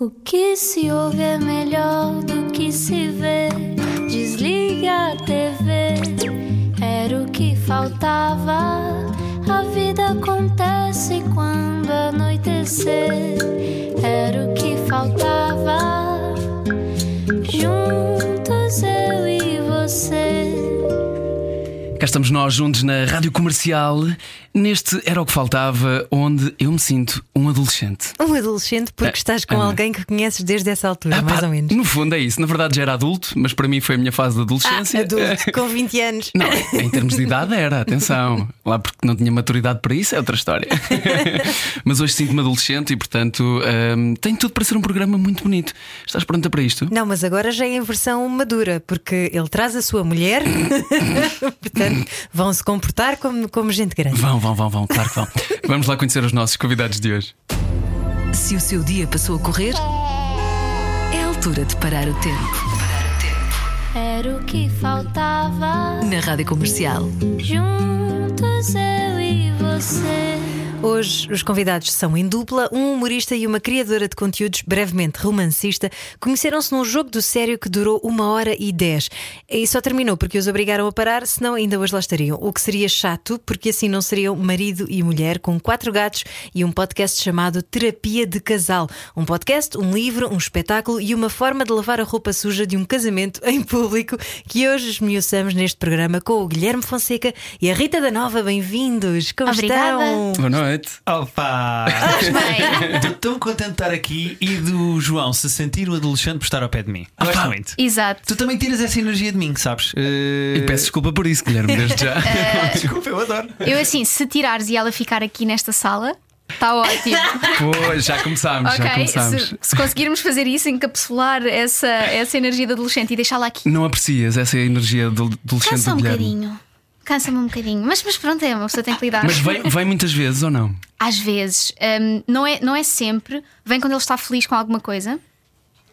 O que se ouve é melhor do que se vê. Desliga a TV, era o que faltava. A vida acontece quando anoitecer, era o que faltava. Juntos eu e você. Cá estamos nós juntos na Rádio Comercial. Neste Era o que Faltava, onde eu me sinto um adolescente. Um adolescente porque Ah, estás com alguém que conheces desde essa altura, Ah, mais pá, ou menos. No fundo é isso. Na verdade já era adulto, mas para mim foi a minha fase de adolescência. Ah, Adulto, com 20 anos. Não, em termos de idade era, atenção. Lá porque não tinha maturidade para isso é outra história. Mas hoje sinto-me adolescente e, portanto, hum, tem tudo para ser um programa muito bonito. Estás pronta para isto? Não, mas agora já é em versão madura, porque ele traz a sua mulher, portanto, vão se comportar como, como gente grande. Vão, vão, vão, vão, claro que vão. Vamos lá conhecer os nossos convidados de hoje. Se o seu dia passou a correr, é a altura de parar o tempo. Era o que faltava. Na Rádio Comercial. Juntos eu e você. Hoje os convidados são em dupla, um humorista e uma criadora de conteúdos brevemente romancista. Conheceram-se num jogo do sério que durou uma hora e dez. E só terminou porque os obrigaram a parar, senão ainda hoje lá estariam. O que seria chato, porque assim não seriam marido e mulher com quatro gatos e um podcast chamado Terapia de Casal. Um podcast, um livro, um espetáculo e uma forma de lavar a roupa suja de um casamento em público que hoje esmiuçamos neste programa com o Guilherme Fonseca e a Rita da Nova. Bem-vindos! Como Obrigada. estão? Boa noite. Opa! Estou tão contente de estar aqui e do João se sentir um adolescente por estar ao pé de mim. Gosto muito. Exato. Tu também tiras essa energia de mim, sabes? Eh, E peço desculpa por isso, Guilherme, desde já. Desculpa, eu adoro. Eu assim, se tirares e ela ficar aqui nesta sala, está ótimo. Pois, já começámos, já ok? começámos. Se, se conseguirmos fazer isso, encapsular essa, essa energia de adolescente e deixá-la aqui. Não aprecias essa energia do adolescente Cansa um bocadinho. Cansa-me um bocadinho. Mas, mas pronto, é uma pessoa tem que lidar. Mas vem, vem muitas vezes ou não? Às vezes, hum, não, é, não é sempre. Vem quando ele está feliz com alguma coisa.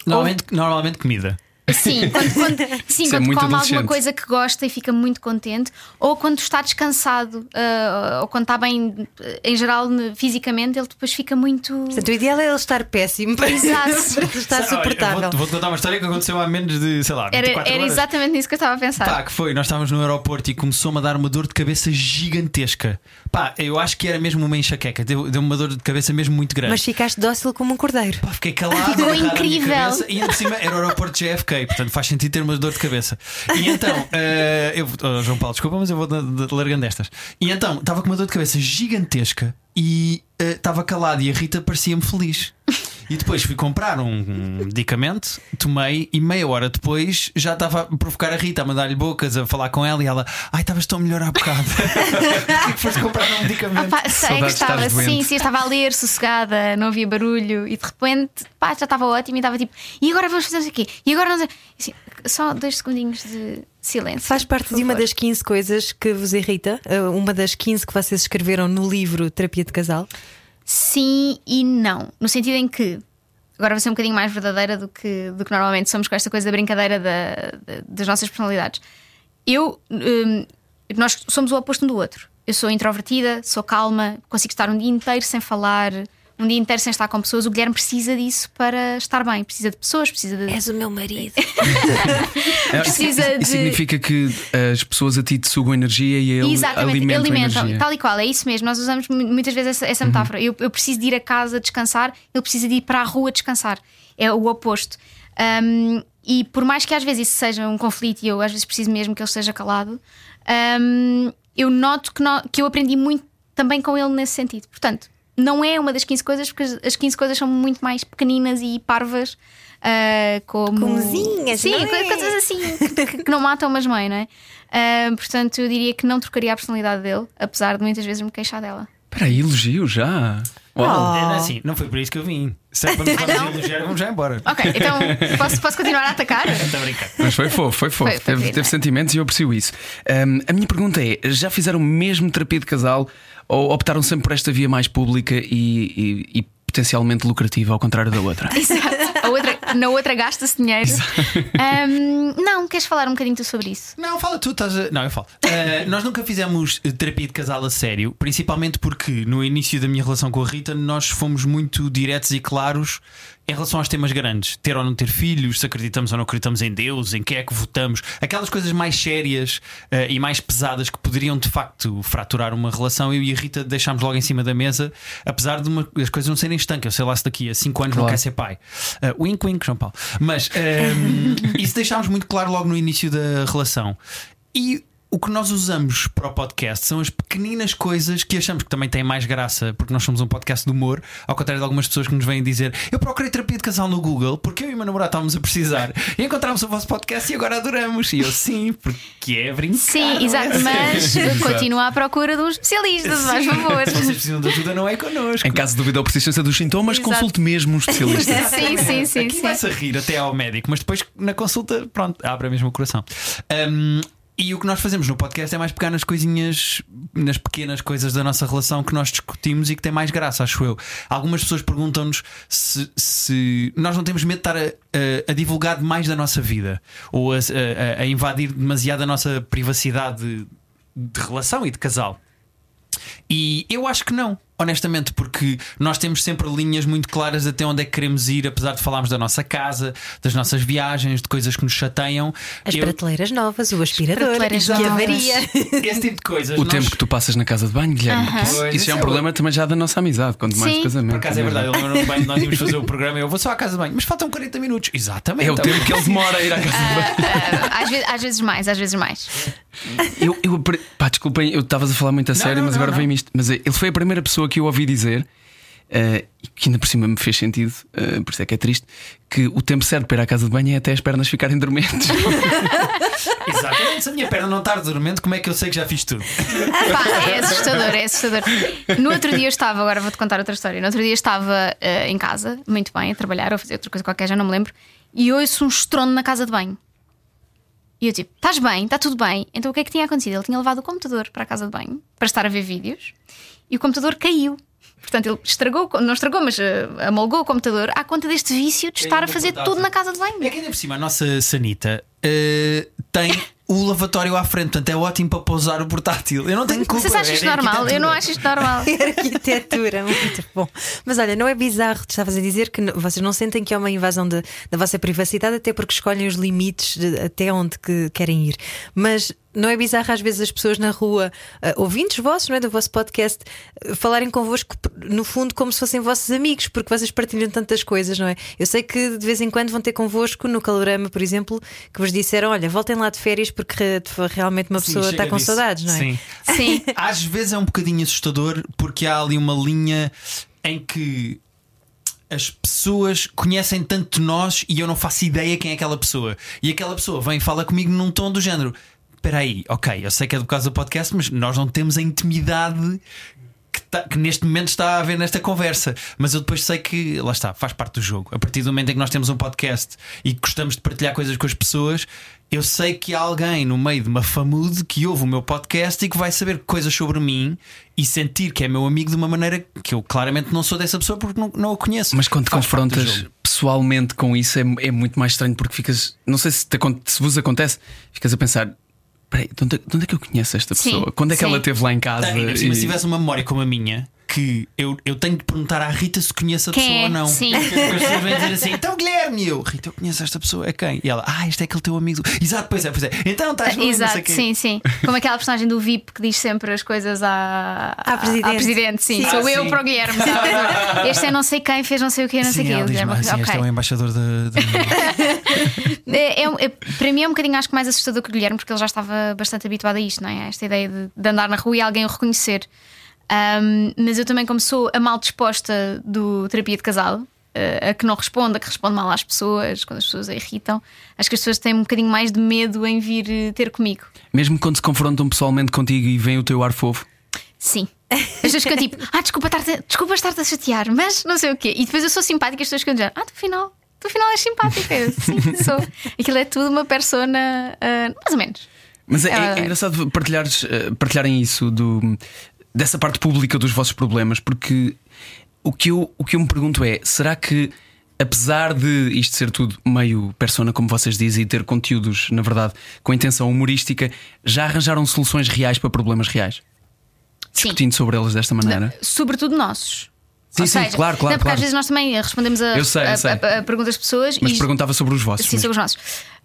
Normalmente, normalmente comida. Sim, quando, quando, sim, é quando muito come adolescente. alguma coisa que gosta e fica muito contente, ou quando está descansado, ah, ou quando está bem, eh, em geral, fisicamente, ele depois fica muito. Portanto, o ideal é ele estar péssimo para estar suportável. Vou-te vou contar uma história que aconteceu há menos de, sei lá, 24 Era, era horas. exatamente nisso que eu estava a pensar. Pá, que foi, nós estávamos no aeroporto e começou-me a dar uma dor de cabeça gigantesca. Pá, eu acho que era mesmo uma enxaqueca, deu- deu-me uma dor de cabeça mesmo muito grande. Mas ficaste dócil como um cordeiro. Pá, fiquei calado, incrível. cabeça, e por cima era o aeroporto de JFK, portanto faz sentido ter uma dor de cabeça. E então, eh, eu, oh, João Paulo, desculpa, mas eu vou largando estas. E então, estava com uma dor de cabeça gigantesca e eh, estava calado e a Rita parecia-me feliz. E depois fui comprar um, medicamento, tomei e meia hora depois já estava a provocar a Rita, a mandar-lhe bocas, a falar com ela e ela, ai, estavas tão melhor há bocado. e foste comprar um Ah, medicamento. pá, sei que estava doente. sim, sim, eu estava a ler sossegada, não havia barulho e de repente pá, já estava ótimo e estava tipo, e agora vamos fazer isso aqui? E agora não sei. Assim, só dois segundinhos de silêncio. Faz parte de uma das 15 coisas que vos irrita, uh, uma das 15 que vocês escreveram no livro Terapia de Casal. Sim e não. No sentido em que. Agora vou ser um bocadinho mais verdadeira do que, do que normalmente somos com esta coisa da brincadeira da- da- das nossas personalidades. Eu. hum, nós somos o oposto um do outro. Eu sou introvertida, sou calma, consigo estar um dia inteiro sem falar, um dia inteiro sem estar com pessoas. O Guilherme precisa disso para estar bem. Precisa de pessoas, precisa de. És o meu marido. É, Precisa isso de- significa que as pessoas a ti te sugam energia e ele Exatamente, alimenta alimentam, energia. tal e qual, é isso mesmo. Nós usamos mu- muitas vezes essa, essa metáfora. Eu, eu preciso de ir a casa descansar, ele precisa de ir para a rua descansar. É o oposto. Um, e por mais que às vezes isso seja um conflito e eu às vezes preciso mesmo que ele esteja calado, um, eu noto que, no- que eu aprendi muito também com ele nesse sentido. Portanto, não é uma das 15 coisas, porque as- as 15 coisas são muito mais pequeninas e parvas. ah, como Comezinhas, Sim, não é? co- coisas assim que, que não matam, mas mãe, não é? Ah, portanto, eu diria que não trocaria a personalidade dele, apesar de muitas vezes me queixar dela. Espera aí, elogio já. Uau. É, não é assim, não foi por isso que eu vim. Se é para não? elogiar, vamos já embora. Ok, então posso, posso continuar a atacar? Estou a brincar. Mas foi fofo, foi fofo. Foi- foi teve, teve sentimentos e eu aprecio isso. Hum, a minha pergunta é: já fizeram mesmo terapia de casal ou optaram sempre por esta via mais pública e, e- e potencialmente lucrativa, ao contrário da outra? Exato. A outra, na outra gasta-se dinheiro. Ahm, não, queres falar um bocadinho tu sobre isso? Não, fala tu, estás a... Não, eu falo. Uh, nós nunca fizemos eh, terapia de casal a sério, principalmente porque no início da minha relação com a Rita nós fomos muito diretos e claros em relação aos temas grandes, ter ou não ter filhos, se acreditamos ou não acreditamos em Deus, em quem é que votamos, aquelas coisas mais sérias eh, e mais pesadas que poderiam de facto fraturar uma relação, eu e a Rita deixámos logo em cima da mesa, apesar de uma- as coisas não serem estanques. Eu sei lá se daqui a 5 anos não Claro. quer ser pai. Uh, wink, wink, João Paulo. Mas ehm, isso deixámos muito claro logo no início da relação. E o que nós usamos para o podcast são as pequeninas coisas que achamos que também têm mais graça, porque nós somos um podcast de humor, ao contrário de algumas pessoas que nos vêm dizer: Eu procurei terapia de casal no Google porque eu e o meu namorado estávamos a precisar e encontramos o vosso podcast e agora adoramos. E eu, sim, porque é brincar. Sim, é? exato, mas continua à procura de um especialista, se faz favor. Se vocês precisam de ajuda, não é connosco. Em caso de dúvida ou persistência dos sintomas, Exato. consulte mesmo um especialista. Sim, sim, sim, Aqui sim. vai-se a rir até ao médico, mas depois na consulta, pronto, abre mesmo o coração. Um, e o que nós fazemos no podcast é mais pegar nas coisinhas, nas pequenas coisas da nossa relação que nós discutimos e que tem mais graça, acho eu. Algumas pessoas perguntam-nos se, se nós não temos medo de estar a, a- a divulgar demais da nossa vida ou a, a- invadir demasiado a nossa privacidade de, de relação e de casal. E eu acho que não, honestamente, porque nós temos sempre linhas muito claras até onde é que queremos ir, apesar de falarmos da nossa casa, das nossas viagens, de coisas que nos chateiam. As Eu- prateleiras novas, o aspirador, prateleiras que avaria. Esse tipo de coisas. O nós- tempo que tu passas na casa de banho, Guilherme. Aham. Isso- Pois, Isso é um é problema também já da nossa amizade, quanto mais Sim. casamento. Por acaso é verdade, eu bem nós íamos fazer o programa. Eu vou só à casa de banho, mas faltam 40 minutos. Exatamente. É o tempo que ele demora a ir à casa de banho. Ah, às, vezes, às vezes mais, às vezes mais. Eu, eu, pá, desculpem, eu estavas a falar muito a sério, não, mas não, agora não. veio-me isto. Mas eh, ele foi a primeira pessoa que eu ouvi dizer, eh, e que ainda por cima me fez sentido, eh, por isso é que é triste, que o tempo certo para ir à casa de banho é até as pernas ficarem dormentes. Exatamente. Se a minha perna não está dormente, como é que eu sei que já fiz tudo? Pá, é assustador, é assustador. No outro dia eu estava, agora vou-te contar outra história. No outro dia eu estava eh, em casa, muito bem, a trabalhar ou a fazer outra coisa qualquer, já não me lembro, e ouço um estrondo na casa de banho. E eu tipo, estás bem, está tudo bem. Então o que é que tinha acontecido? Ele tinha levado o computador para a casa de banho para estar a ver vídeos e o computador caiu. Portanto, ele estragou, não estragou, mas eh, amolgou o computador à conta deste vício de estar a fazer tudo na casa de banho. É que ainda por cima a nossa Sanita eh, tem o lavatório à frente, portanto é ótimo para pousar o portátil. Eu não tenho culpa. Vocês acham é isto da normal? Eu não acho isto normal. Arquitetura, muito bom. Mas olha, não é bizarro, tu estavas a dizer que vocês não sentem que é uma invasão de- da vossa privacidade, até porque escolhem os limites de- até onde que querem ir. Mas não é bizarro às vezes as pessoas na rua, ah, ouvintes vossos, não é? Do vosso podcast, ah, falarem convosco, no fundo, como se fossem vossos amigos, porque vocês partilham tantas coisas, não é? Eu sei que de vez em quando vão ter convosco no Calorama, por exemplo, que vos disseram: olha, voltem lá de férias porque re- realmente uma pessoa está com disso. saudades, não é? Sim. Sim. Às vezes é um bocadinho assustador porque há ali uma linha em que as pessoas conhecem tanto de nós e eu não faço ideia quem é aquela pessoa. E aquela pessoa vem e fala comigo num tom do género. Espera aí, ok, eu sei que é do caso do podcast, mas nós não temos a intimidade que, tá- que neste momento está a haver nesta conversa. Mas eu depois sei que, lá está, faz parte do jogo. A partir do momento em que nós temos um podcast e gostamos de partilhar coisas com as pessoas, eu sei que há alguém no meio de uma famude que ouve o meu podcast e que vai saber coisas sobre mim e sentir que é meu amigo de uma maneira que eu claramente não sou dessa pessoa porque não, não a conheço. Mas quando te confrontas pessoalmente com isso é, é muito mais estranho porque ficas. Não sei se, te se vos acontece, ficas a pensar. Peraí, de onde, de onde é que eu conheço esta Sim, pessoa? Quando é que sim. ela esteve lá em casa? Cima, E- se tivesse uma memória como a minha, que eu, eu tenho de perguntar à Rita se conhece a Quem pessoa é? ou não. Sim. Porque as pessoas vêm dizer assim: então Guilherme, e eu, Rita, eu conheço esta pessoa, é quem? E ela, ah, este é aquele teu amigo. Exato, pois é, pois é. Então estás bem, não sei Exato, quê. sim, sim. Como aquela personagem do VIP que diz sempre as coisas à, À presidente. à presidente, sim. Sim. Sou Ah, eu sim. para o Guilherme. sabe? Este é não sei quem, fez não sei o quê, não sei o Sim, quê. ela O diz-me Guilherme, assim, este é o ok. embaixador de. de- É, é um- é- para mim é um bocadinho acho que mais assustador que o Guilherme, porque ele já estava bastante habituado a isto, não é? A Esta ideia de, de andar na rua e alguém o reconhecer. Ahm, mas eu também, como sou a mal disposta do terapia de casal, eh, a que não responde, a que responde mal às pessoas, quando as pessoas a irritam, acho que as pessoas têm um bocadinho mais de medo em vir eh, ter comigo. Mesmo quando se confrontam pessoalmente contigo e vem o teu ar fofo. Sim. As pessoas ficam tipo, ah, desculpa estar-te desculpa estar-te a chatear, mas não sei o quê. E depois eu sou simpática e as pessoas ficam dizendo, ah, tu afinal, tu afinal és simpática. Sim, sou. Aquilo é tudo uma persona, ah, mais ou menos. Mas é, É é engraçado partilhares, eh, partilharem isso do, dessa parte pública dos vossos problemas, porque o que, eu, o que eu me pergunto é: será que, apesar de isto ser tudo meio persona, como vocês dizem, e ter conteúdos, na verdade, com intenção humorística, já arranjaram soluções reais para problemas reais? Sim. Discutindo sobre eles desta maneira. Sobretudo nossos. Sim, Ou sim, seja, claro, claro, não, porque claro. às vezes nós também respondemos a, Eu sei, eu a- sei. a- a perguntas das pessoas Mas e perguntava sobre os vossos. Sim, mas- sobre os nossos.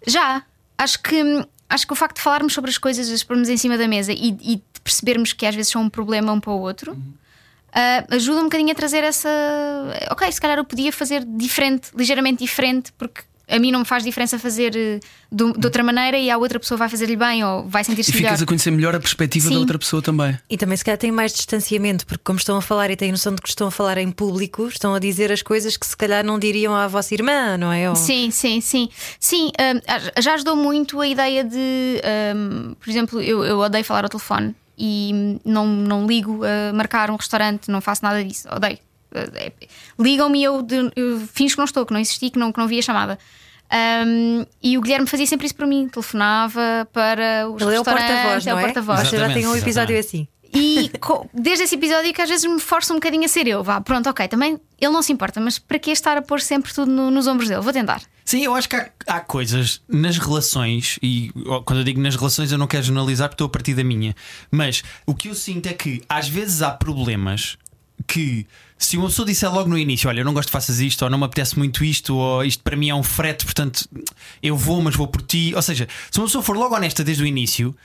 Já, acho que, acho que o facto de falarmos sobre as coisas, as pormos em cima da mesa e, e de percebermos que às vezes são um problema um para o outro, ah, ajuda um bocadinho a trazer essa. Ok, se calhar eu podia fazer diferente, ligeiramente diferente, porque a mim não me faz diferença fazer eh, de, de outra maneira e a outra pessoa vai fazer-lhe bem ou vai E sentir-se melhor. ficas a conhecer melhor a perspectiva da Sim. outra pessoa também. E também se calhar têm mais distanciamento, porque como estão a falar e têm noção de que estão a falar em público, estão a dizer as coisas que se calhar não diriam à vossa irmã, não é? Ou- Sim, sim, sim. Sim, hum, já ajudou muito a ideia de, hum, por exemplo, eu, eu odeio falar ao telefone e não, não ligo a marcar um restaurante, não faço nada disso, odeio. É- Ligam-me e eu, de- eu finjo que não estou, que não existi, que não, que não vi a chamada. Hum, e o Guilherme fazia sempre isso para mim, telefonava para os Ele é o porta-voz, é o é? porta-voz. Você já tem um episódio exatamente. assim. E desde esse episódio que às vezes me força um bocadinho a ser eu. Vá, pronto, ok, também ele não se importa, mas para que estar a pôr sempre tudo no- nos ombros dele? Vou tentar. Sim, eu acho que há, há coisas nas relações, e quando eu digo nas relações eu não quero generalizar porque estou a partir da minha, mas o que eu sinto é que às vezes há problemas que se uma pessoa disser logo no início, olha, eu não gosto de faças isto, ou não me apetece muito isto, ou isto para mim é um frete, portanto eu vou, mas vou por ti. Ou seja, se uma pessoa for logo honesta desde o início,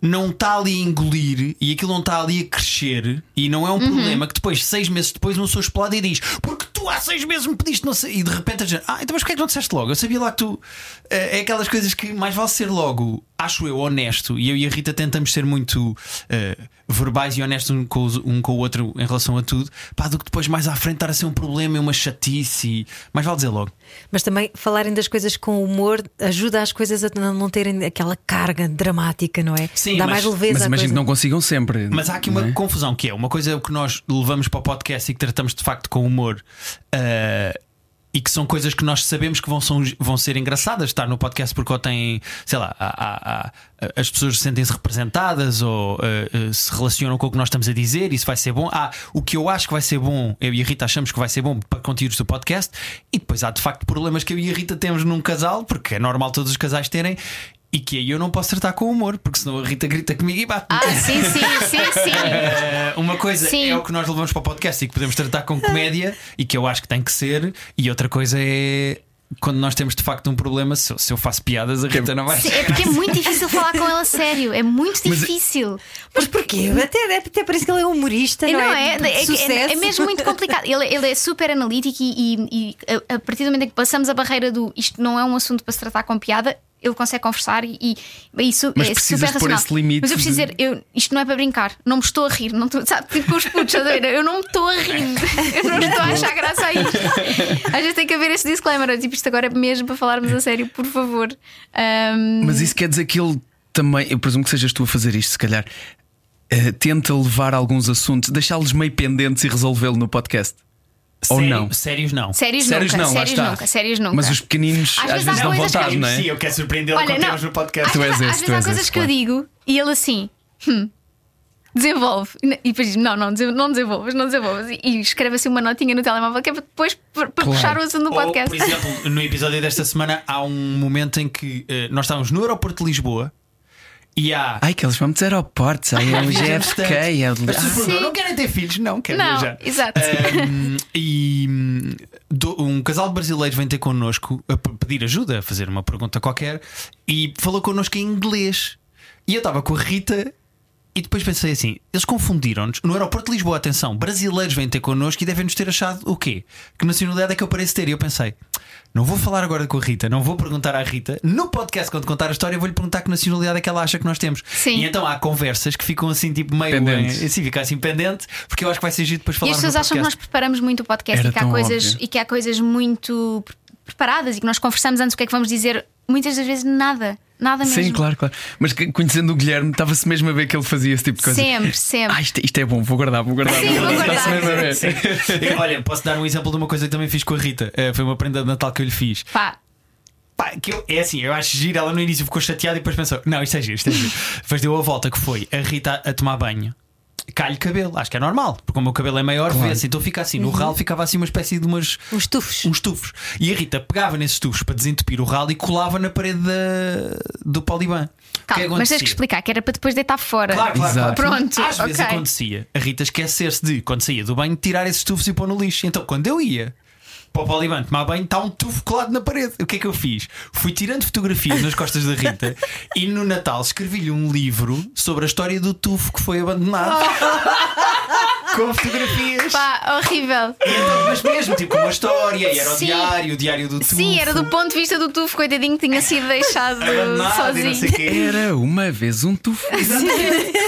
não está ali a engolir e aquilo não está ali a crescer, e não é um problema que depois, seis meses depois, uma pessoa explode e diz: Porque tu há seis meses me pediste, não sei, e de repente a gente, ah, então mas porquê é que não disseste logo? Eu sabia lá que tu. Eh, É aquelas coisas que mais vale ser logo, acho eu, honesto, e eu e a Rita tentamos ser muito eh, verbais e honestos um com, os- um com o outro em relação a tudo, pá, do que depois mais à frente estar a ser um problema e uma chatice, e mais vale dizer logo. Mas também falarem das coisas com humor ajuda as coisas a não terem aquela carga dramática, não é? Sim, Dá mas- mais leveza Mas imagino coisa. que não consigam sempre. Mas há aqui uma é? confusão que é uma coisa que nós levamos para o podcast e que tratamos de facto com humor. eh, e que são coisas que nós sabemos que vão, são- vão ser engraçadas estar no podcast porque ou têm, sei lá, há- há- há- as pessoas sentem-se representadas ou eh, eh, se relacionam com o que nós estamos a dizer, isso vai ser bom. Há o que eu acho que vai ser bom, eu e a Rita achamos que vai ser bom para conteúdos do podcast, e depois há de facto problemas que eu e a Rita temos num casal, porque é normal todos os casais terem, e que aí eu não posso tratar com humor, porque senão a Rita grita comigo e bate. Ah, sim, sim, sim, sim. Eh, uma coisa Sim. é o que nós levamos para o podcast e que podemos tratar com comédia e que eu acho que tem que ser, e outra coisa é quando nós temos de facto um problema. Se, eu- se eu faço piadas, a Rita não vai. Sim, É porque é muito difícil falar com ele a sério. É muito difícil. Mas porquê? Até, até parece que ele é humorista, não, Não, é? é, é, é- é mesmo muito complicado. Ele, ele é super analítico e, e- e a, a partir do momento em que passamos a barreira do isto não é um assunto para se tratar com piada, ele consegue conversar e, e isso Mas é super racional. esse limite Mas eu preciso de- dizer, eu, isto não é para brincar, não me estou a rir, não estou, sabe, tipo com os putos, a eu não me estou a rir, eu não estou a achar graça a isto. Às vezes tem que haver esse disclaimer, tipo, isto agora é mesmo para falarmos a sério, por favor. Ahm, Mas isso quer dizer que ele também, eu presumo que sejas tu a fazer isto, se calhar, eh, tenta levar alguns assuntos, deixá-los meio pendentes e resolvê-lo no podcast. Ou Sério- não? Sérios não. sérios, Sérios nunca, não, lá sérios está. nunca, sérios nunca. Mas os pequeninos Às às, vezes vezes há dão coisas que- vontade, não é? Sim, eu quero surpreendê-lo Olha, quando não, temos no podcast. Tu és às esse, vezes tu há és coisas esse, que eu claro. digo e ele assim. "Hum, desenvolve. E depois diz: Não, não, desen- não desenvolvas, não desenvolvas. E, e escreve assim uma notinha no telemóvel que é para depois para para Claro. puxar o assunto do Ou, podcast. por exemplo, no episódio desta semana há um momento em que eh, nós estávamos no aeroporto de Lisboa há. Ai, que eles vão dizer aeroportos, aí é o Viajamos GFK. É o... As pessoas Ah, perguntam, não querem ter filhos? Não, quero não, viajar. exato. Um, e hum, do- um casal de brasileiros vem ter connosco a pedir ajuda, a fazer uma pergunta qualquer e falou connosco em inglês. E eu estava com a Rita e depois pensei assim: eles confundiram-nos. No aeroporto de Lisboa, atenção, brasileiros vêm ter connosco e devem-nos ter achado o quê? Que nacionalidade é que eu pareço ter? E eu pensei: não vou falar agora com a Rita, não vou perguntar à Rita. No podcast, quando contar a história, vou-lhe perguntar que nacionalidade é que ela acha que nós temos. Sim. E então há conversas que ficam assim, tipo meio. Pendentes. Assim, fica assim pendente, porque eu acho que vai ser giro depois E falar as pessoas acham que nós preparamos muito o podcast Era e que, há coisas, óbvio. e que há coisas muito pre- preparadas e que nós conversamos antes o que é que vamos dizer. Muitas das vezes nada, nada mesmo. Sim, claro, claro. Mas que- conhecendo o Guilherme, estava-se mesmo a ver que ele fazia esse tipo de coisa. Sempre, sempre. Ah, isto, isto é bom, vou guardar, vou guardar. Sim, vou guardar. Está-se mesmo a ver. E, Olha, posso dar um exemplo de uma coisa que também fiz com a Rita. Eh, foi uma prenda de Natal que eu lhe fiz. Pá, Pá, que eu- é assim, eu acho giro. Ela no início ficou chateada e depois pensou: Não, isto é giro, isto é giro. depois deu a volta que foi a Rita a tomar banho. Cai-lhe cabelo. Acho que é normal, porque o meu cabelo é maior, vê-se, então fica assim. No ralo ficava assim uma espécie de umas. Uns tufos. Uns tufos. E a Rita pegava nesses tufos para desentupir o ralo e colava na parede da- do Poliban. É Calma, mas tens que explicar que era para depois deitar fora. Claro, claro, claro. Pronto, Às vezes ok. acontecia a Rita esquecer-se de, quando saía do banho, tirar esses tufos e pôr no lixo. Então, quando eu ia para o Poliban tomar banho, está um tufo colado na parede. O que é que eu fiz? Fui tirando fotografias nas costas da Rita e no Natal escrevi-lhe um livro sobre a história do tufo que foi abandonado. Com fotografias. Pá, horrível. E então, mas mesmo, tipo, uma história, e era o Sim. diário, o diário do tufo. Sim, era do ponto de vista do tufo, coitadinho, que tinha sido deixado abandonado e não sei o sozinho. Era uma vez um tufo.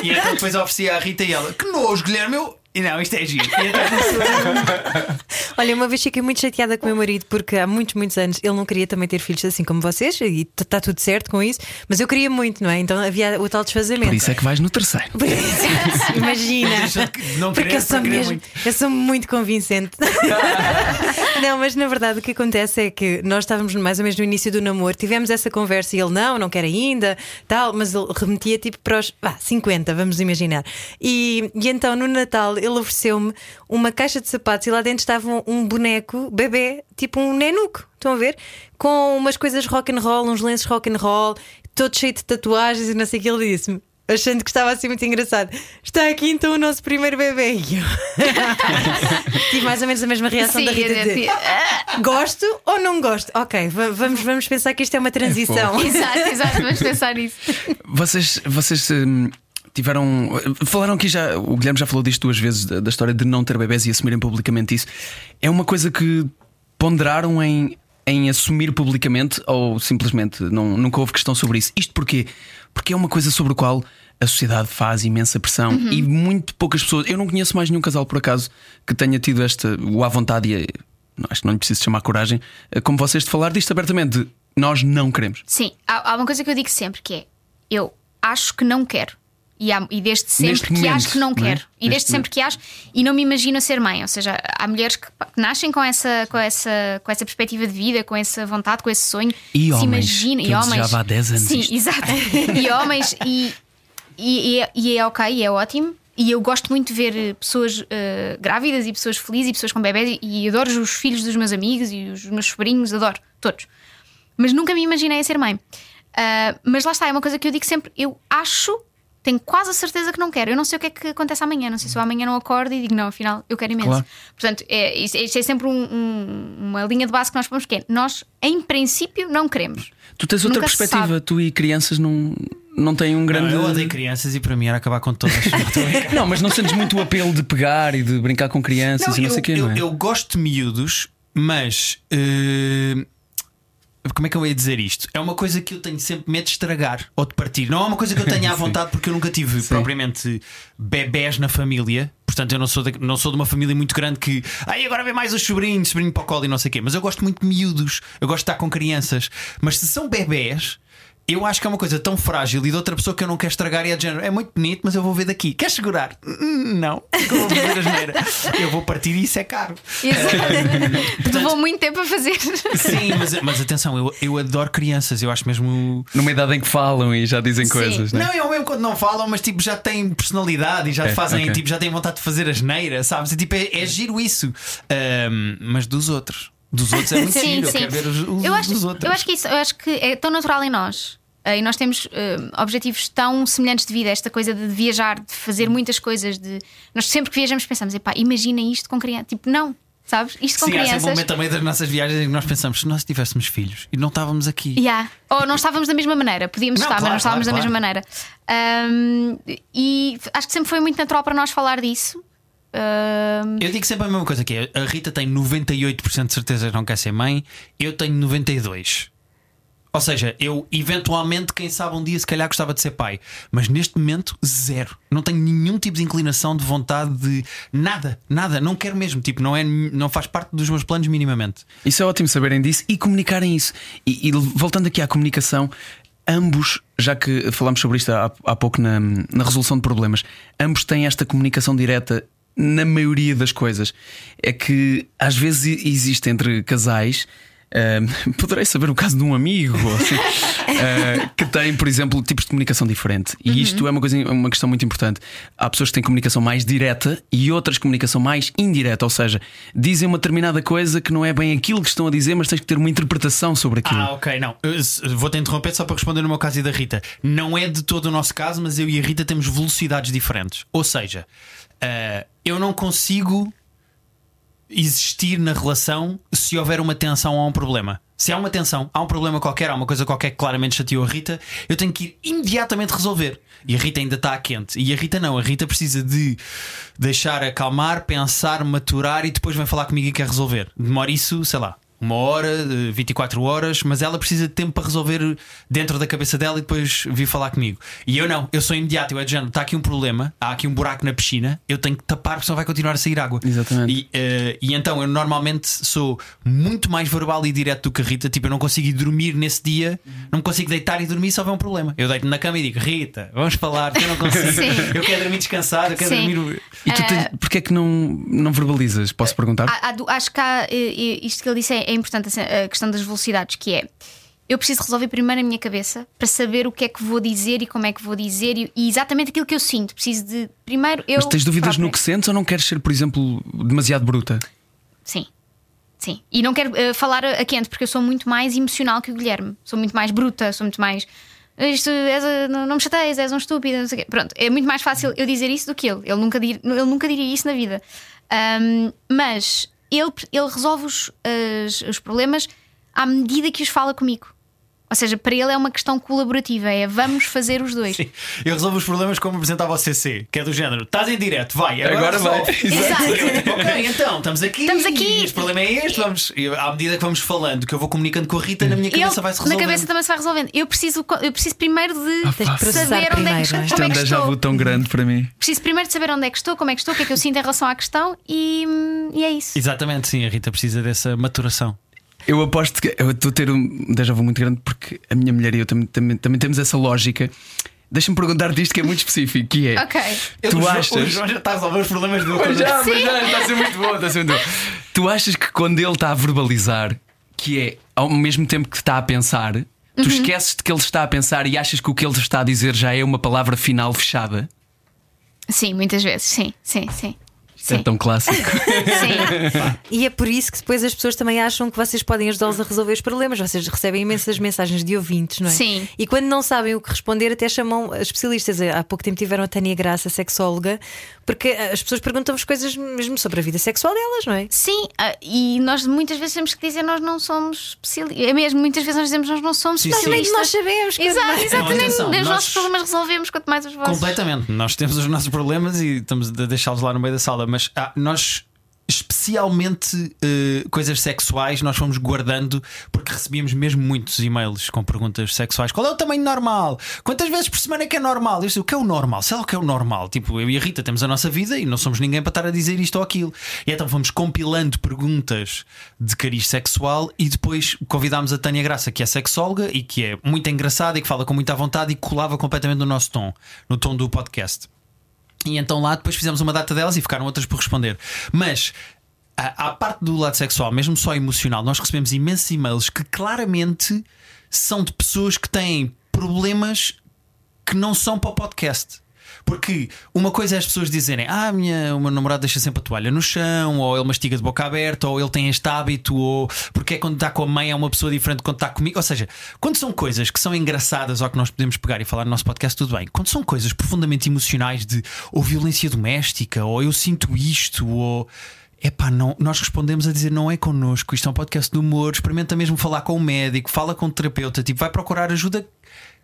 E então depois oferecia à Rita e ela, que nojo, Guilherme, eu. E não, isto é giro. Então Olha, uma vez fiquei muito chateada com o meu marido porque há muitos, muitos anos ele não queria também ter filhos assim como vocês e está tudo certo com isso, mas eu queria muito, não é? Então havia o tal desfazamento. Por isso é que vais no terceiro. Por isso, Imagina. Não Porque eu sou, mesmo, muito. eu sou muito convincente. não, mas na verdade o que acontece é que nós estávamos mais ou menos no início do namoro, tivemos essa conversa e ele não, não quer ainda, tal, mas ele remetia tipo para os vá, 50, vamos imaginar. E, e então no Natal ele ofereceu-me uma caixa de sapatos e lá dentro estava um, boneco, bebê, tipo um nenuco, estão a ver? Com umas coisas rock and roll, uns lenços rock and roll, todo cheio de tatuagens e não sei o que ele disse-me. Achando que estava assim muito engraçado. Está aqui então o nosso primeiro bebê. E eu tive mais ou menos a mesma reação Sim, da Rita. é, de dizer, é, Gosto ou não gosto? Ok, va- vamos, vamos pensar que isto é uma transição. Exato, exato, vamos pensar nisso. Vocês, vocês hum, tiveram. Falaram aqui já. O Guilherme já falou disto duas vezes, da, da história de não ter bebés e assumirem publicamente isso. É uma coisa que ponderaram em, em assumir publicamente ou simplesmente não, nunca houve questão sobre isso? Isto porquê? Porque é uma coisa sobre a qual a sociedade faz imensa pressão e muito poucas pessoas. Eu não conheço mais nenhum casal, por acaso, que tenha tido esta. o à vontade e. Acho que não lhe preciso chamar coragem, eh, como vocês, de falar disto abertamente. de nós não queremos. Sim, há, há uma coisa que eu digo sempre que é: eu acho que não quero. E, há- e desde sempre Neste que momento, acho que não é? quero. E desde Neste sempre que acho e não me imagino a ser mãe. Ou seja, há mulheres que, que nascem com essa, com, essa, com essa perspectiva de vida, com essa vontade, com esse sonho. E homens, imaginam. que eu desejava há 10 anos Sim, isto. exato. e homens, e, e, e é, e é ok, e é ótimo. E eu gosto muito de ver eh, pessoas eh, grávidas e pessoas felizes e pessoas com bebés. E, e adoro os filhos dos meus amigos e os meus sobrinhos, adoro, todos mas nunca me imaginei a ser mãe. Ah, mas lá está, é uma coisa que eu digo sempre: eu acho, tenho quase a certeza que não quero. Eu não sei o que é que acontece amanhã, não sei se eu amanhã não acordo e digo, não, afinal, eu quero imenso. Claro. Portanto, é, isto, isto é sempre um- um- uma linha de base que nós pomos que é: nós, em princípio, não queremos. Tu tens outra Nunca perspectiva, tu e crianças não, não têm um grande. Eu odeio crianças e para mim era acabar com todas. Não, mas não sentes muito o apelo de pegar e de brincar com crianças e não eu, sei o quê, eu, não é? eu gosto de miúdos, mas. eh, como é que eu ia dizer isto? É uma coisa que eu tenho sempre medo de estragar ou de partir. Não é uma coisa que eu tenha à Sim. vontade porque eu nunca tive propriamente bebés na família. Portanto, eu não sou, de, não sou de uma família muito grande que. Ai, agora vem mais os sobrinhos, sobrinho para o colo e não sei o quê. Mas eu gosto muito de miúdos. Eu gosto de estar com crianças. Mas se são bebés. Eu acho que é uma coisa tão frágil e de outra pessoa que eu não quero estragar e é de género. É muito bonito, mas eu vou ver daqui. Queres segurar? "Hum, Não. Eu vou fazer asneira. Eu vou partir e isso é caro. Levou muito tempo a fazer. Sim, mas, mas atenção, eu, eu adoro crianças, eu acho mesmo. Numa idade em que falam e já dizem Sim. coisas, não é? Não, eu mesmo quando não falam, mas tipo, já têm personalidade e já Ok, fazem, ok. tipo, já têm vontade de fazer asneira, sabes? E, tipo, é, é giro isso. Ahm, mas dos outros. Dos outros é muito Sim, giro. Eu sim. quero ver os, os eu, acho, dos outros. eu acho que isso eu acho que é tão natural em nós. Eh, E nós temos eh, objetivos tão semelhantes de vida, esta coisa de viajar, de fazer muitas coisas. De... Nós sempre que viajamos pensamos, epá, imagina isto com criança. Tipo, não, sabes? Isto com Sim, há sempre um crianças. momento também das nossas viagens em que nós pensamos, se nós tivéssemos filhos e não estávamos aqui. Yeah. Ou não estávamos da mesma maneira, podíamos Não, estar, mas claro, não estávamos claro, da mesma maneira. Ahm, e acho que sempre foi muito natural para nós falar disso. Ahm, Eu digo sempre a mesma coisa que é, a Rita tem 98% de certeza que não quer ser mãe, eu tenho 92%. Ou seja, eu eventualmente, quem sabe um dia, se calhar gostava de ser pai, mas neste momento, zero. Não tenho nenhum tipo de inclinação, de vontade de nada, nada, não quero mesmo. Tipo, não, é, não faz parte dos meus planos minimamente. Isso é ótimo saberem disso e comunicarem isso. E, e voltando aqui à comunicação, ambos, já que falamos sobre isto há, há pouco na, na resolução de problemas, ambos têm esta comunicação direta na maioria das coisas. É que às vezes existe entre casais Uh, poderei saber o caso de um amigo ou assim, uh, que tem, por exemplo, tipos de comunicação diferente. E Uhum. isto é uma, coisa, uma questão muito importante. Há pessoas que têm comunicação mais direta e outras comunicação mais indireta, ou seja, dizem uma determinada coisa que não é bem aquilo que estão a dizer, mas tens que ter uma interpretação sobre aquilo. Ah, ok, não. Vou-te interromper só para responder no meu caso e da Rita. Não é de todo o nosso caso, mas eu e a Rita temos velocidades diferentes. Ou seja, ah, eu não consigo existir na relação se houver uma tensão ou um problema. Se há uma tensão, há um problema qualquer, há uma coisa qualquer que claramente chateou a Rita, eu tenho que ir imediatamente resolver. E a Rita ainda está quente. E a Rita não, a Rita precisa de deixar acalmar, pensar, maturar e depois vem falar comigo e quer resolver. Demora isso, sei lá, uma hora, eh, 24 horas, mas ela precisa de tempo para resolver dentro da cabeça dela e depois vir falar comigo. E eu não, eu sou imediato, eu é de género, está aqui um problema, há aqui um buraco na piscina, eu tenho que tapar porque senão vai continuar a sair água. Exatamente. E, eh, e então eu normalmente sou muito mais verbal e direto do que a Rita, tipo, eu não consigo ir dormir nesse dia, não me consigo deitar e dormir se houver um problema. Eu deito na cama e digo, Rita, vamos falar, eu não consigo, Sim. eu quero dormir descansado, eu quero Sim. dormir. E tu tens, porquê é que não, não verbalizas? Posso perguntar? Há- há acho que há, eh, eh, isto que ele disse é, é importante, a questão das velocidades, que é. Eu preciso resolver primeiro na minha cabeça para saber o que é que vou dizer e como é que vou dizer e, e exatamente aquilo que eu sinto. Preciso de primeiro eu. Mas tens dúvidas própria. no que sentes ou não queres ser, por exemplo, demasiado bruta? Sim. Sim. E não quero eh, falar a a quente, porque eu sou muito mais emocional que o Guilherme. Sou muito mais bruta, sou muito mais. Isto, és, a- não, me chateias, és um estúpido, não sei o quê. Pronto, é muito mais fácil eu dizer isso do que ele. Ele nunca, dir- ele nunca diria isso na vida. Ahm, mas ele, ele resolve os, as- os problemas à medida que os fala comigo. Ou seja, para ele é uma questão colaborativa, é vamos fazer os dois. Sim. Eu resolvo os problemas como apresentava o CC, que é do género: estás em direto, vai, agora, Agora vai. Exato. E eu, tipo, ok, então, estamos aqui. Estamos aqui. Este problema é este. Vamos, à medida que vamos falando, que eu vou comunicando com a Rita, na minha cabeça vai-se na resolvendo. cabeça também se vai resolvendo. Eu preciso, eu preciso primeiro de processar saber onde é que, primeiro, não é? Isto como é é um que déjà estou. vu tão grande para mim. Preciso primeiro de saber onde é que estou, como é que estou, o que é que eu sinto em relação à questão e, hum, e é isso. Exatamente, sim, a Rita precisa dessa maturação. Eu aposto que eu estou a ter um déjà vu muito grande porque a minha mulher e eu também, também, também temos essa lógica. Deixa-me perguntar-te isto que é muito específico: que é. Ok. Tu o João- achas. O João já está a resolver os problemas do Pois já, pois já, está a ser muito bom, está a ser muito bom. Tu achas que quando ele está a verbalizar, que é ao mesmo tempo que está a pensar, tu Uhum. esqueces de que ele está a pensar e achas que o que ele está a dizer já é uma palavra final fechada? Sim, muitas vezes, sim, sim, sim. Isto é Sim. tão clássico. Sim. E é por isso que depois as pessoas também acham que vocês podem ajudá-los a resolver os problemas. Vocês recebem imensas mensagens de ouvintes, não é? Sim. E quando não sabem o que responder, até chamam especialistas. Há pouco tempo tiveram a Tânia Graça, sexóloga, porque as pessoas perguntam-vos coisas mesmo sobre a vida sexual delas, não é? Sim, ah, e nós muitas vezes temos que dizer nós não somos especialistas. É mesmo, muitas vezes nós dizemos nós não somos Sim, sim. especialistas. Nós sabemos que Exato, é? Não, nem os nós- nossos problemas resolvemos, quanto mais os vossos. Completamente. Nós temos os nossos problemas e estamos a deixá-los lá no meio da sala, mas ah, nós. Especialmente eh, coisas sexuais, nós fomos guardando porque recebíamos mesmo muitos e-mails com perguntas sexuais. Qual é o tamanho normal? Quantas vezes por semana é que é normal? Eu disse, o que é o normal? Sei lá o que é o normal. Tipo, eu e a Rita temos a nossa vida e não somos ninguém para estar a dizer isto ou aquilo. E então fomos compilando perguntas de cariz sexual e depois convidámos a Tânia Graça, que é sexóloga e que é muito engraçada e que fala com muita vontade e colava completamente no nosso tom, no tom do podcast. E então lá depois fizemos uma data delas e ficaram outras por responder. Mas à, parte do lado sexual, mesmo só emocional, nós recebemos imensos e-mails que claramente são de pessoas que têm problemas que não são para o podcast. Porque uma coisa é as pessoas dizerem: Ah, minha, o meu namorado deixa sempre a toalha no chão, ou ele mastiga de boca aberta, ou ele tem este hábito, ou porque é quando está com a mãe é uma pessoa diferente quando está comigo. Ou seja, quando são coisas que são engraçadas ou que nós podemos pegar e falar no nosso podcast, tudo bem. Quando são coisas profundamente emocionais de ou violência doméstica, ou eu sinto isto, ou. Epá, não, nós respondemos a dizer não é connosco, isto é um podcast de humor, experimenta mesmo falar com o médico, fala com o terapeuta, tipo, vai procurar ajuda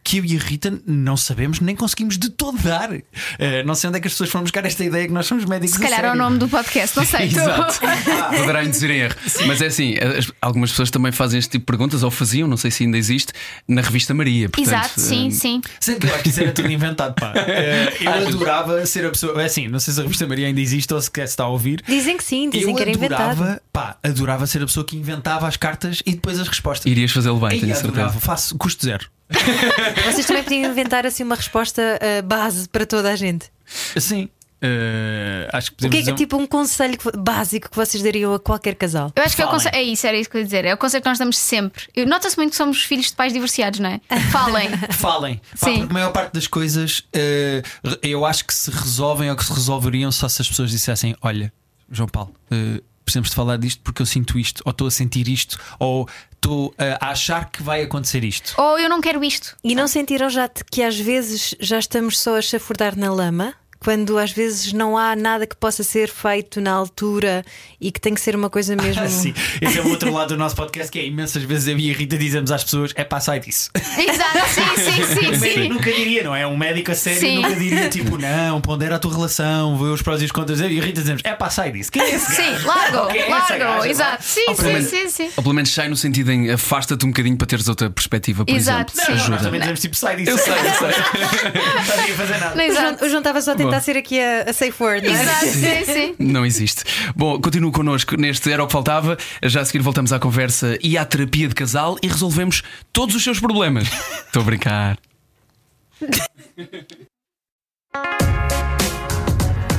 que eu e a Rita não sabemos nem conseguimos de todo dar. Eh, não sei onde é que as pessoas foram buscar esta ideia que nós somos médicos. Se calhar é o nome do podcast, não sei. Exato. Poderá induzir em erro. Mas é assim, as- algumas pessoas também fazem este tipo de perguntas, ou faziam, não sei se ainda existe, na revista Maria. Portanto, Exato, sim, eh, sim. Sendo que eu acho que isso era tudo inventado, pá. Eh, eu adorava ser a pessoa. É assim, não sei se a revista Maria ainda existe ou se quer se está a ouvir. Dizem que sim, dizem eu que era inventado. adorava, pá, adorava ser a pessoa que inventava as cartas e depois as respostas. Irias fazê-lo bem, Ei, tenho adorava, certeza. faço custo zero. Vocês também podiam inventar assim uma resposta ah, base para toda a gente. Sim. Eh, acho que O que podemos é que é dizer- tipo um conselho básico que vocês dariam a qualquer casal? Eu acho que é, conselho, é isso, era isso que eu ia dizer. É o conselho que nós damos sempre. Eu- Nota-se muito que somos filhos de pais divorciados, não é? Falem. Falem, Pá, Sim. porque a maior parte das coisas eh, eu acho que se resolvem ou que se resolveriam só se as pessoas dissessem: Olha, João Paulo, eh, precisamos de falar disto porque eu sinto isto, ou estou a sentir isto, ou estou a achar que vai acontecer isto. Ou eu não quero isto. E não sentiram já que às vezes já estamos só a chafurdar na lama? Quando às vezes não há nada que possa ser feito na altura e que tem que ser uma coisa mesmo. Ah, sim, esse é o outro lado do nosso podcast que é imensas vezes eu e a Rita dizemos às pessoas: É pá, sai disso. Exato, sim, sim, sim, Um médico sim. nunca diria, não é? Um médico a sério Sim. nunca diria tipo, não, pondera a tua relação, vê os prós e os contras. E a Rita dizemos: É pá, sai disso. Quem é esse gajo? Sim, largo, é largo, exato. Sim, Ou sim, menos- sim, sim. Ou pelo menos sai no sentido em afasta-te um bocadinho para teres outra perspectiva, por Exato, exemplo. sim. Não, nós Ajuda. também dizemos tipo, sai disso. Eu sei, eu sei. Não está a fazer nada. Não, o João estava só a tentar Bom. ser aqui a, a safe word, não é? Exato, sim, sim. Não existe. Bom, continuo connosco neste Era o que Faltava. Já a seguir voltamos à conversa e à terapia de casal e resolvemos todos os seus problemas. Estou a brincar.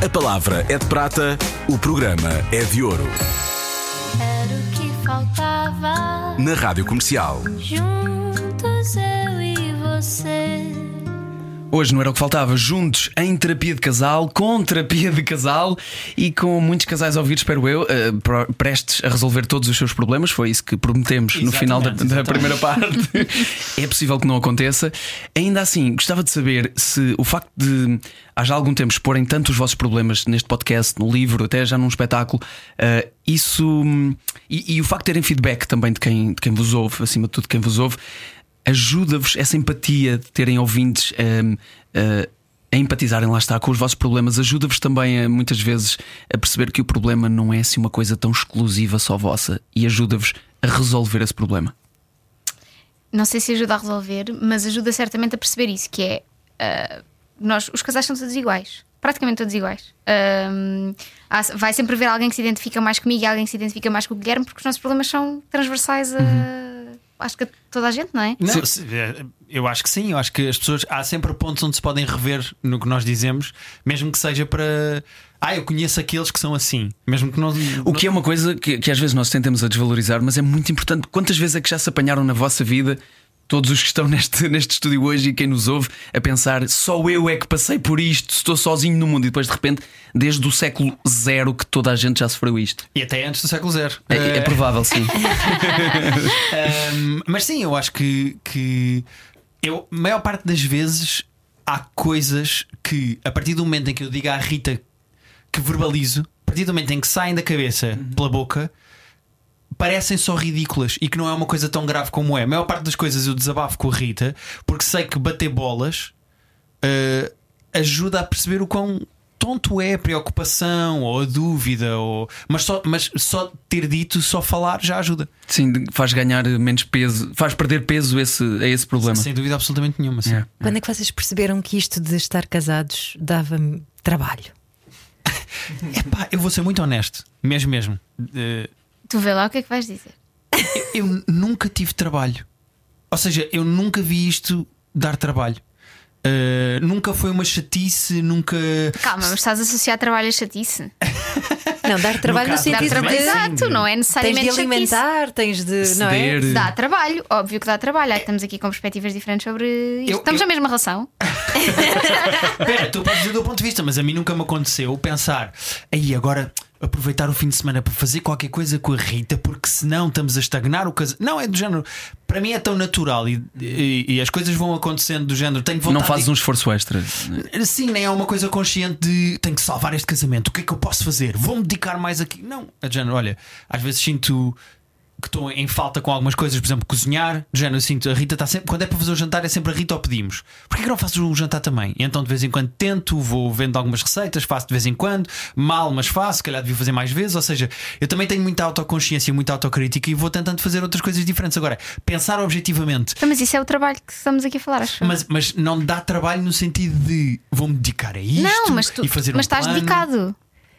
A palavra é de prata, o programa é de ouro. Era o que faltava. Na Rádio Comercial. Juntos eu e você. Hoje não era o que faltava, juntos em terapia de casal, com terapia de casal e com muitos casais ouvir, espero eu, pro- prestes a resolver todos os seus problemas. Foi isso que prometemos no Exatamente, final da, da primeira parte. é possível que não aconteça. Ainda assim, gostava de saber se o facto de há já algum tempo exporem tanto os vossos problemas neste podcast, no livro, até já num espetáculo, eh, isso hum, e, e o facto de terem feedback também de quem, de quem vos ouve, acima de tudo, quem vos ouve ajuda-vos essa empatia de terem ouvintes hum, eh, a empatizarem, lá está, com os vossos problemas, ajuda-vos também a, muitas vezes a perceber que o problema não é assim uma coisa tão exclusiva só vossa e ajuda-vos a resolver esse problema. Não sei se ajuda a resolver, mas ajuda certamente a perceber isso, que é ah, nós, os casais são todos iguais. Praticamente todos iguais. Ahm, há- vai sempre haver alguém que se identifica mais comigo e alguém que se identifica mais com o Guilherme, porque os nossos problemas são transversais a. Acho que toda a gente, não é? Não, se- eh, eu acho que sim, eu acho que as pessoas há sempre pontos onde se podem rever no que nós dizemos, mesmo que seja para ah, eu conheço aqueles que são assim, mesmo que não O que é uma coisa que, que às vezes nós tentamos a desvalorizar, mas é muito importante. Quantas vezes é que já se apanharam na vossa vida? Todos os que estão neste, neste estúdio hoje e quem nos ouve a pensar só eu é que passei por isto, estou sozinho no mundo e depois de repente, desde o século zero que toda a gente já sofreu isto. e até antes do século zero. É, é Eh, provável, sim. Um, mas sim, eu acho que, que eu, a maior parte das vezes há coisas que, a partir do momento em que eu digo à Rita que verbalizo, a partir do momento em que saem da cabeça pela boca, parecem só ridículas e que não é uma coisa tão grave como é. A maior parte das coisas eu desabafo com a Rita porque sei que bater bolas uh, ajuda a perceber o quão tonto é a preocupação ou a dúvida, ou... Mas, só, mas só ter dito, só falar já ajuda. Sim, faz ganhar menos peso, faz perder peso esse, a esse problema. Sem dúvida absolutamente nenhuma. Sim. É. Quando é que vocês perceberam que isto de estar casados dava-me trabalho? Epá, eu vou ser muito honesto, mesmo mesmo. Eh, Tu vê lá o que é que vais dizer. eu nunca tive trabalho. Ou seja, eu nunca vi isto dar trabalho. Eh, nunca foi uma chatice, nunca. Calma, mas estás a associar trabalho a chatice. Não, dar trabalho no, Dar sentido trabalho, de. exato, não é Tens necessariamente de chatice. alimentar, tens de. Não é? Ceder. Dá trabalho, óbvio que dá trabalho. Ai, estamos aqui com perspectivas diferentes sobre isto. Eu- estamos eu- na mesma relação. Espera, tu podes dizer do ponto de vista, mas a mim nunca me aconteceu pensar, aí agora aproveitar o fim de semana para fazer qualquer coisa com a Rita, porque senão estamos a estagnar o casamento. Não, é do género. Para mim é tão natural e, e- e as coisas vão acontecendo do género. Tenho vontade Não fazes de- um esforço extra. Sim, nem é uma coisa consciente de tenho que salvar este casamento. O que é que eu posso fazer? Vou-me dedicar mais aqui. Não, é de género, olha, às vezes sinto que estou em falta com algumas coisas, por exemplo, cozinhar. Género, eu sinto a Rita está sempre. Quando é para fazer o jantar, é sempre a Rita ou pedimos. Porquê que não fazes o jantar também? E então de vez em quando tento, vou vendo algumas receitas, faço de vez em quando, mal, mas faço, se calhar devia fazer mais vezes. Ou seja, eu também tenho muita autoconsciência, muita autocrítica e vou tentando fazer outras coisas diferentes. Agora, pensar objetivamente. Então, Mas isso é o trabalho que estamos aqui a falar, acho. Mas, mas não dá trabalho no sentido de vou-me dedicar a isto não, mas tu e fazer mas um estás plano. dedicado.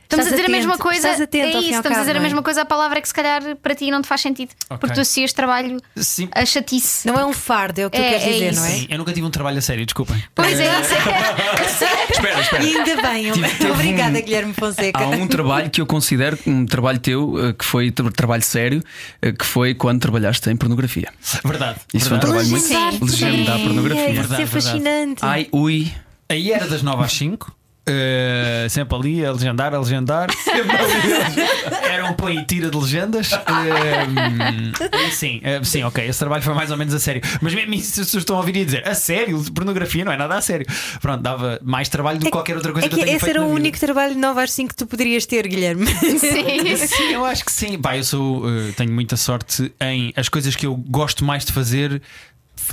Estamos Estás a dizer a mesma atento, coisa. estás atento é isso, estamos a cabo, dizer a é? mesma coisa. A palavra é que se calhar para ti não te faz sentido. Ok. Porque tu associas trabalho Sim. a chatice. Não é um fardo, é o que tu É, queres é dizer, isso. não é? Sim, eu nunca tive um trabalho a sério, desculpem. Pois é, isso Espera, espera. E ainda bem, teve obrigada, um- Guilherme Fonseca. Há um trabalho que eu considero um trabalho teu, eh, que foi tra- trabalho sério, eh, que foi quando trabalhaste em pornografia. Verdade. Isso foi um verdade. trabalho muito Sim. legendar pornografia. Isso é Verdade, verdade. fascinante. Ai, ui. Aí era das 9 às 5. Eh, sempre ali a legendar, a legendar. Sempre ali. Era um põe e tira de legendas. E sim, eh, sim, ok. Esse trabalho foi mais ou menos a sério. Mas mesmo isso, as pessoas estão a ouvir e dizer a sério, pornografia não é nada a sério. Pronto, dava mais trabalho do que qualquer outra coisa É que, eu que tenho esse feito era o vida. único trabalho de 9 às 5 que tu poderias ter, Guilherme. Sim. Sim, eu acho que sim. Pá, eu sou, tenho muita sorte em as coisas que eu gosto mais de fazer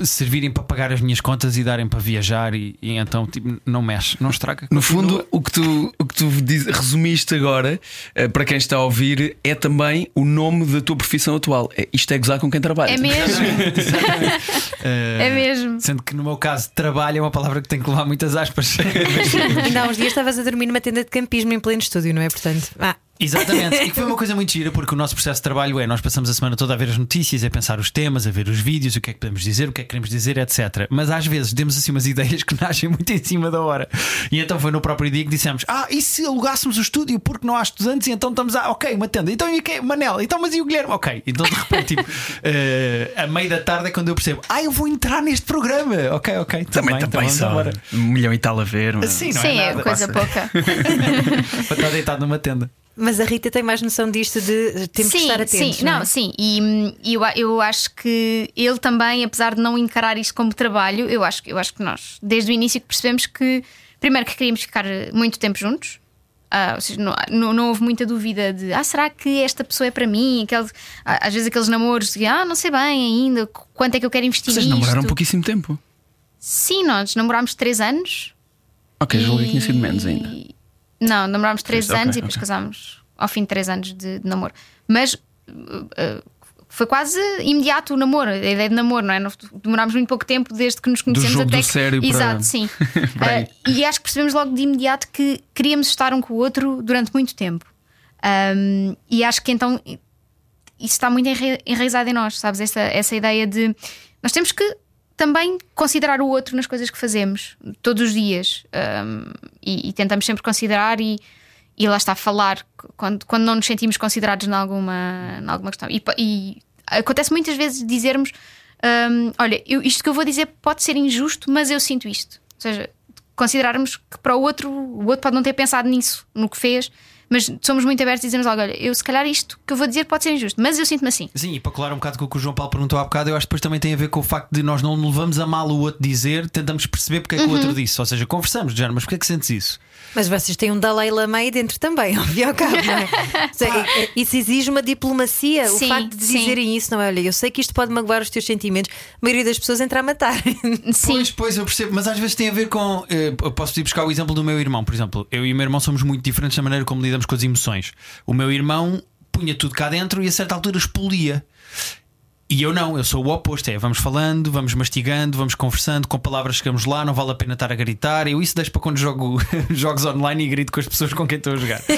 servirem para pagar as minhas contas e darem para viajar e, e então tipo, não mexe, não estraga. No Continua. fundo, o que tu, o que tu diz- resumiste agora, eh, para quem está a ouvir, é também o nome da tua profissão atual. É, isto é gozar com quem trabalha. É mesmo. É mesmo. Sendo que no meu caso, trabalho é uma palavra que tem que levar muitas aspas. Há uns dias estavas a dormir numa tenda de campismo em pleno estúdio, não é? Portanto, ah, Exatamente. E que foi uma coisa muito gira, porque o nosso processo de trabalho é: nós passamos a semana toda a ver as notícias, a pensar os temas, a ver os vídeos, o que é que podemos dizer, o que é que queremos dizer, etc. Mas às vezes temos assim umas ideias que nascem muito em cima da hora. E então foi no próprio dia que dissemos: Ah, e se alugássemos o estúdio porque não há estudantes e então estamos a. Ok, uma tenda. Então e o que Manel? Então, mas e o Guilherme? Ok. Então de repente, tipo, eh, a meio da tarde é quando eu percebo: Ah, eu vou entrar neste programa. Ok, ok. Também, então também vamos só embora. um milhão e tal a ver. mas- Sim, não Sim, é é nada. coisa pouca. Para estar deitado numa tenda. mas a Rita tem mais noção disto de temos sim, que estar atentos. Sim, não, é? não, sim. E eu, eu acho que ele também, apesar de não encarar isto como trabalho, eu acho, que- eu acho que nós, desde o início, que percebemos que, primeiro, que queríamos ficar muito tempo juntos. Ah, ou seja, não, não, não houve muita dúvida de ah, será que esta pessoa é para mim? Aquele, ah, às vezes aqueles namoros de ah, não sei bem ainda, qu- quanto é que eu quero investir Vocês nisto? namoraram pouquíssimo tempo. Sim, nós namorámos 3 anos. Ok, já ouvi que tinha sido E- menos ainda. Não, namorámos 3 ok, anos e depois ok. casámos ao fim de 3 anos de, de namoro. Mas uh, uh, foi quase imediato o namoro, a ideia de namoro, não é? Demorámos muito pouco tempo desde que nos conhecemos jogo até do que. sério Exato, sim. para aí. Uh, e acho que percebemos logo de imediato que queríamos estar um com o outro durante muito tempo. Um, e acho que então isso está muito enra- enraizado em nós, sabes? Essa, essa ideia de nós temos que também considerar o outro nas coisas que fazemos todos os dias Um, e, e tentamos sempre considerar e, e lá está falar quando, quando não nos sentimos considerados em alguma, em alguma questão. E, e acontece muitas vezes dizermos: um, Olha, eu- isto que eu vou dizer pode ser injusto, mas eu sinto isto. Ou seja, considerarmos que para o outro, o outro pode não ter pensado nisso, no que fez, mas somos muito abertos e dizemos: Olha, eu se calhar isto que eu vou dizer pode ser injusto, mas eu sinto-me assim. Sim, e para colar um bocado com o que o João Paulo perguntou há bocado, eu acho que depois também tem a ver com o facto de nós não levamos a mal o outro dizer, tentamos perceber porque é que o outro disse. Ou seja, conversamos, género, mas porque é que sentes isso? Mas vocês têm um Dalai Lama aí dentro também, ao fim e ao cabo, não é? É- Isso exige uma diplomacia. Sim, o facto de sim. dizerem isso, não é? Olha, eu sei que isto pode magoar os teus sentimentos. A maioria das pessoas entra a matar. Sim, Pois, pois, eu percebo, mas às vezes tem a ver com. eh, eu posso ir buscar o exemplo do meu irmão, por exemplo. Eu e o meu irmão somos muito diferentes na maneira como lidamos com as emoções. O meu irmão punha tudo cá dentro e a certa altura expolia. E eu não, eu sou o oposto. É, vamos falando, vamos mastigando, vamos conversando, com palavras chegamos lá, não vale a pena estar a gritar. Eu isso deixo para quando jogo jogos online e grito com as pessoas com quem estou a jogar.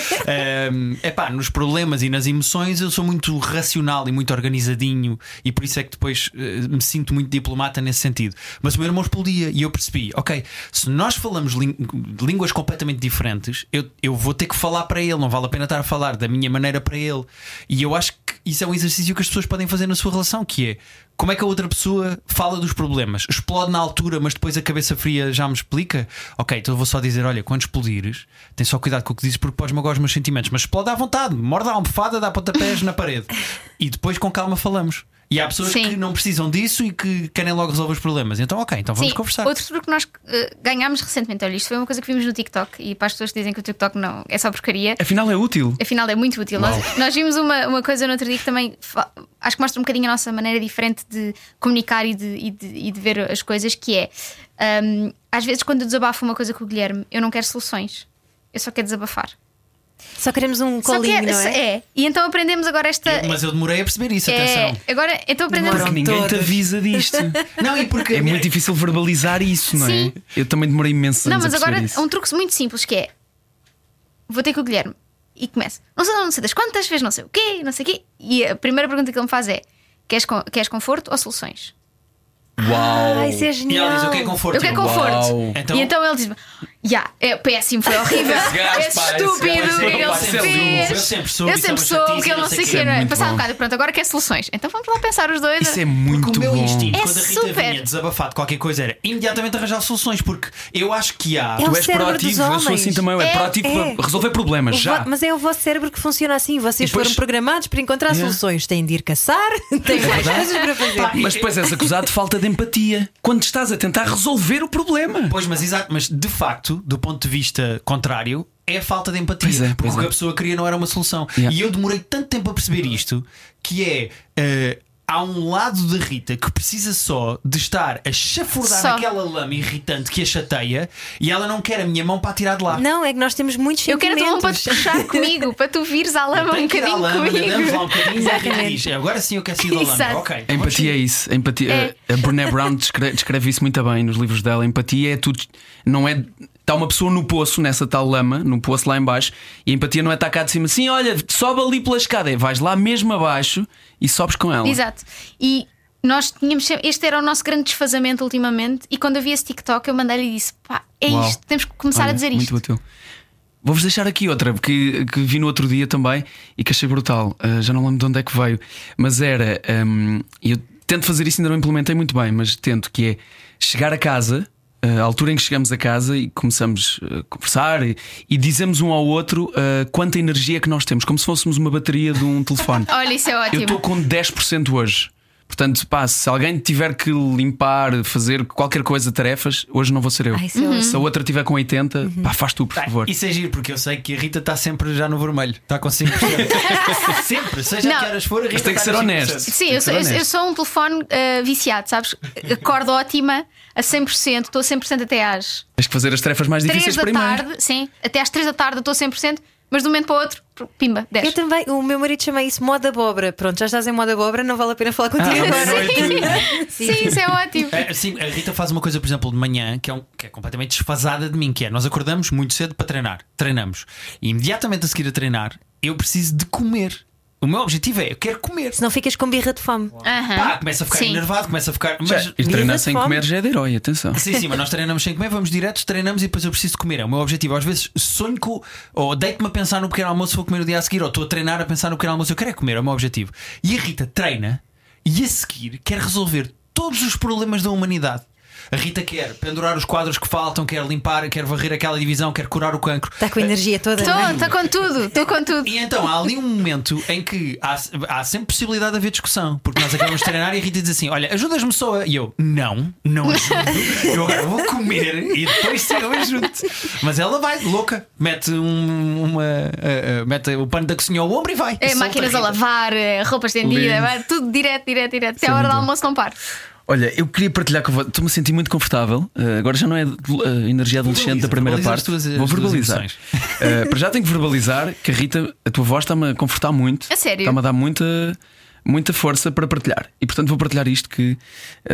É pá, nos problemas e nas emoções eu sou muito racional e muito organizadinho e por isso é que depois eh, me sinto muito diplomata nesse sentido. Mas o meu irmão explodia e eu percebi, ok, se nós falamos línguas completamente diferentes, eu, eu vou ter que falar para ele, não vale a pena estar a falar da minha maneira para ele. E eu acho que isso é um exercício que as pessoas podem fazer na sua relação, que é como é que a outra pessoa fala dos problemas? Explode na altura, mas depois a cabeça fria já me explica? Ok, então eu vou só dizer: olha, quando explodires, tem só cuidado com o que dizes porque podes magoar os meus sentimentos, mas explode à vontade, morde a almofada, dá pontapés na parede. E depois com calma falamos. E há pessoas Sim. que não precisam disso e que querem logo resolver os problemas. Então, ok, então vamos Sim, conversar. Outro truque que nós eh, ganhámos recentemente, olha, isto foi uma coisa que vimos no TikTok e para as pessoas que dizem que o TikTok não é só porcaria. Afinal, é útil. Afinal, é muito útil. Nós, nós vimos uma, uma coisa no outro dia que também acho que mostra um bocadinho a nossa maneira diferente de comunicar e de, e de, e de ver as coisas, que é hum, às vezes quando eu desabafo uma coisa com o Guilherme, eu não quero soluções, eu só quero desabafar. Só queremos um colinho, quero- não é? E então aprendemos agora esta. Mas eu demorei a perceber isso, é, atenção. agora, então aprendemos. Demoram. Ninguém te todos. avisa disto. Não, e porque É muito difícil verbalizar isso, não é? Sim. Eu também demorei imenso Não, mas agora isso. um truque muito simples que é vou ter com o Guilherme. e começa, não sei, não sei das quantas, fez não sei o quê, não sei o quê. E a primeira pergunta que ele me faz é: queres, queres conforto ou soluções? Uau! Ah, isso é E genial. ela diz: O que é conforto? Eu quero Eu, conforto. Uau. Então- E então ele diz-me: Ya, é péssimo, foi horrível. Esse gajo, é pá, estúpido, é ele é fez? Eu sempre soube, Eu é sempre soube que ele não sei o que é era. muito Passado um bom. bocado, pronto, agora quer soluções. Então vamos lá pensar os dois. Isso é muito Porque o meu bom. instinto, É quando a Rita super. vinha desabafar de qualquer coisa, era imediatamente arranjar soluções, porque eu acho que há. É o Tu és proativo, eu sou assim também. É, É, proativo é. para resolver problemas O já. Mas é o vosso cérebro que funciona assim. Vocês depois- foram programados para encontrar Yeah. soluções. Têm de ir caçar, têm mais coisas para fazer. Mas depois és acusado de falta de empatia quando estás a tentar resolver o problema. Pois, mas exato, mas de facto, do ponto de vista contrário, é a falta de empatia. Pois é, porque pois o que é. a pessoa queria não era uma solução. Yeah. E eu demorei tanto tempo a perceber isto que é. eh, Há um lado da Rita que precisa só de estar a chafurdar Só. naquela lama irritante que a chateia e ela não quer a minha mão para a tirar de lá. Não, é que nós temos muitos Eu quero a tua mão para te puxar comigo, para tu vires à lama um bocadinho lama, nadamos lá um comigo. bocadinho e a Rita diz: Agora sim eu quero sair da lama. Exato. A empatia é isso. A, empatia, É. a Brené Brown descreve, descreve isso muito bem nos livros dela. A empatia é tudo. Não é. Está uma pessoa no poço, nessa tal lama, no poço lá embaixo, e a empatia não é estar cá de cima assim, olha, sobe ali pela escada. É, vais lá mesmo abaixo e sobes com ela. Exato. E nós tínhamos este era o nosso grande desfazamento ultimamente. E quando eu vi esse TikTok, eu mandei-lhe e disse: pá, é Uau. isto, temos que começar Olha, a dizer muito isto. útil. Vou-vos deixar aqui outra que, que vi no outro dia também e que achei brutal. Uh, já não lembro de onde é que veio, mas era. um, eu tento fazer isso, ainda não implementei muito bem, mas tento que é chegar a casa. Uh, A altura em que chegamos a casa e começamos a conversar e, e dizemos um ao outro uh, quanta energia é que nós temos, como se fôssemos uma bateria de um telefone. Olha, isso é Eu ótimo. estou com 10% hoje. Portanto, pá, se alguém tiver que limpar, fazer qualquer coisa, tarefas, hoje não vou ser eu. Ai, é ótimo. Se a outra tiver com 80, Uhum. pá, faz tu, por favor. Isso é giro, porque eu sei que a Rita está sempre já no vermelho. Está com 5%. sempre, seja Não. que horas for, a Rita Mas tem que está ser nos 5%. honesto. Sim, eu sou, ser eu- eu honesto. sou um telefone eh, viciado, sabes? Acordo ótima a 100%, estou a 100% até às Tens que fazer as tarefas mais 3 difíceis da primeiro. tarde. Sim, até às 3 da tarde eu estou a 100%, mas de um momento para o outro, pimba, 10. Eu também, o meu marido chama isso moda abóbora. Pronto, já estás em moda abóbora, não vale a pena falar contigo Ah, agora. Sim, isso é ótimo. É, sim, a Rita faz uma coisa, por exemplo, de manhã que é, um- que é completamente desfasada de mim, que é nós acordamos muito cedo para treinar, treinamos. E imediatamente a seguir a treinar, eu preciso de comer. O meu objetivo é, eu quero comer. Senão ficas com birra de fome. Aham. Pá, começa a ficar Sim. enervado, começa a ficar. Mas, e treinar sem fome. comer já é de herói, atenção. Sim, sim, mas nós treinamos sem comer, vamos diretos, treinamos e depois eu preciso comer. É o meu objetivo. Às vezes sonho com. Ou deito-me a pensar no pequeno almoço, vou comer o dia a seguir, ou estou a treinar a pensar no pequeno almoço. Eu quero é comer, é o meu objetivo. E a Rita treina e a seguir quer resolver todos os problemas da humanidade. A Rita quer pendurar os quadros que faltam, quer limpar, quer varrer aquela divisão, quer curar o cancro. Está com a energia toda. Estou, não é? estou com tudo, estou com tudo. E então há ali um momento em que há, há sempre possibilidade de haver discussão, porque nós acabamos de treinar e a Rita diz assim: Olha, ajudas-me só a. E eu, não, não ajudo. Eu agora vou comer e depois sim eu ajudo. Mas ela vai, louca, mete um, uma. uh, uh, mete o pano da cozinha ao ombro e vai. É, Solta máquinas a Rita. lavar, eh, roupa estendida, vai, tudo direto, direto, direto. Até Isso é a hora do almoço não paro. Olha, eu queria partilhar com vocês. Estou-me a sentir muito confortável. Uh, agora já não é uh, energia adolescente da primeira parte. as tuas- as Vou verbalizar. Uh, para já tenho que verbalizar que a Rita, a tua voz está-me a confortar muito. A sério? Está-me a dar muita, muita força para partilhar. E portanto vou partilhar isto que